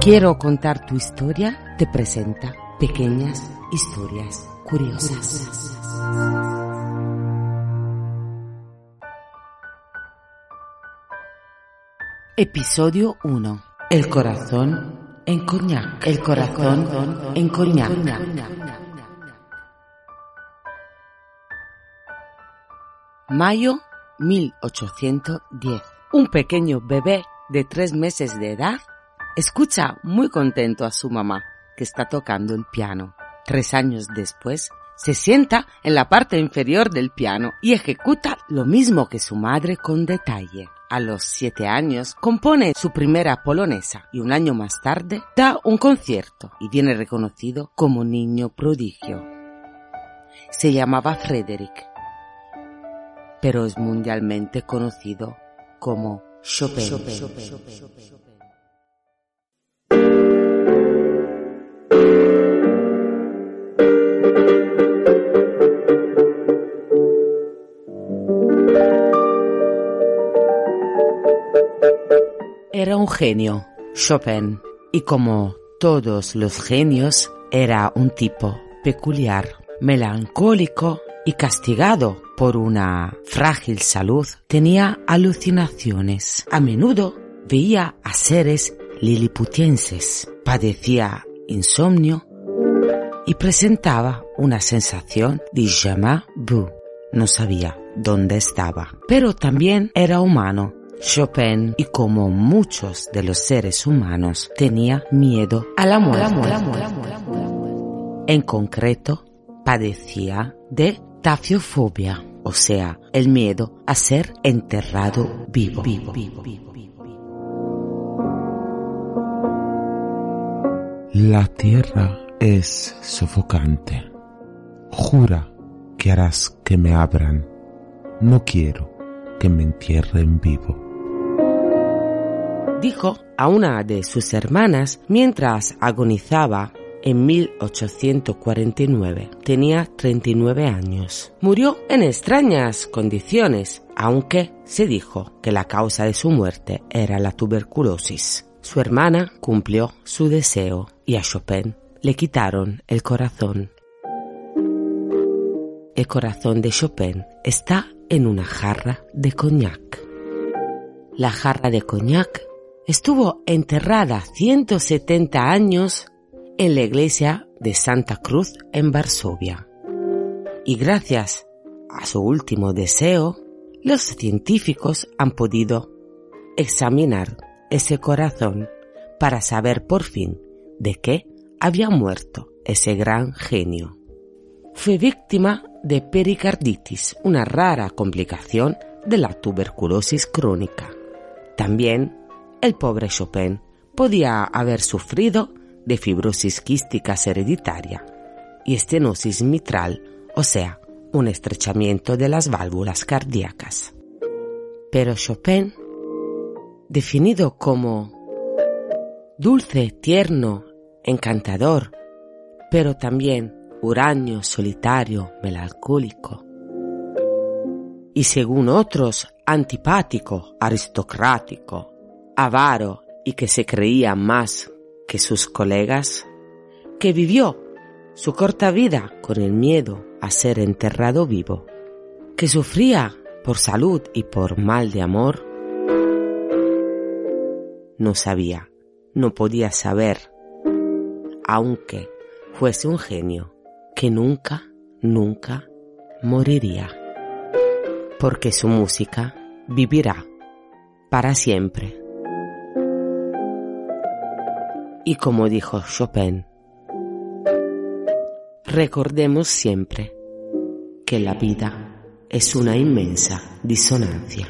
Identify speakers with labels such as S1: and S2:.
S1: Quiero contar tu historia te presenta pequeñas historias curiosas. Episodio 1. El corazón en coñac. El corazón en coñac. Mayo 1810. Un pequeño bebé de tres meses de edad escucha muy contento a su mamá que está tocando el piano. Tres años después, se sienta en la parte inferior del piano y ejecuta lo mismo que su madre con detalle. A los siete años compone su primera polonesa y un año más tarde da un concierto y viene reconocido como niño prodigio. Se llamaba Frederick, pero es mundialmente conocido como Chopin. Un genio, Chopin, y como todos los genios, era un tipo peculiar, melancólico y castigado por una frágil salud. Tenía alucinaciones. A menudo veía a seres liliputienses, padecía insomnio y presentaba una sensación de jamais. No sabía dónde estaba, pero también era humano Chopin, y como muchos de los seres humanos, tenía miedo a la muerte. En concreto, padecía de tafiofobia, o sea, el miedo a ser enterrado vivo.
S2: La tierra es sofocante. Jura que harás que me abran. No quiero que me entierren vivo
S1: dijo a una de sus hermanas mientras agonizaba en 1849. Tenía 39 años. Murió en extrañas condiciones, aunque se dijo que la causa de su muerte era la tuberculosis. Su hermana cumplió su deseo y a Chopin le quitaron el corazón. El corazón de Chopin está en una jarra de coñac. La jarra de coñac estuvo enterrada 170 años en la iglesia de Santa Cruz en Varsovia. Y gracias a su último deseo, los científicos han podido examinar ese corazón para saber por fin de qué había muerto ese gran genio. Fue víctima de pericarditis, una rara complicación de la tuberculosis crónica. También el pobre Chopin podía haber sufrido de fibrosis quística hereditaria y estenosis mitral, o sea, un estrechamiento de las válvulas cardíacas. Pero Chopin, definido como dulce, tierno, encantador, pero también huraño, solitario, melancólico, y según otros, antipático, aristocrático, avaro y que se creía más que sus colegas, que vivió su corta vida con el miedo a ser enterrado vivo, que sufría por salud y por mal de amor, no sabía, no podía saber, aunque fuese un genio, que nunca, nunca moriría, porque su música vivirá para siempre. Y como dijo Chopin, recordemos siempre que la vida es una inmensa disonancia.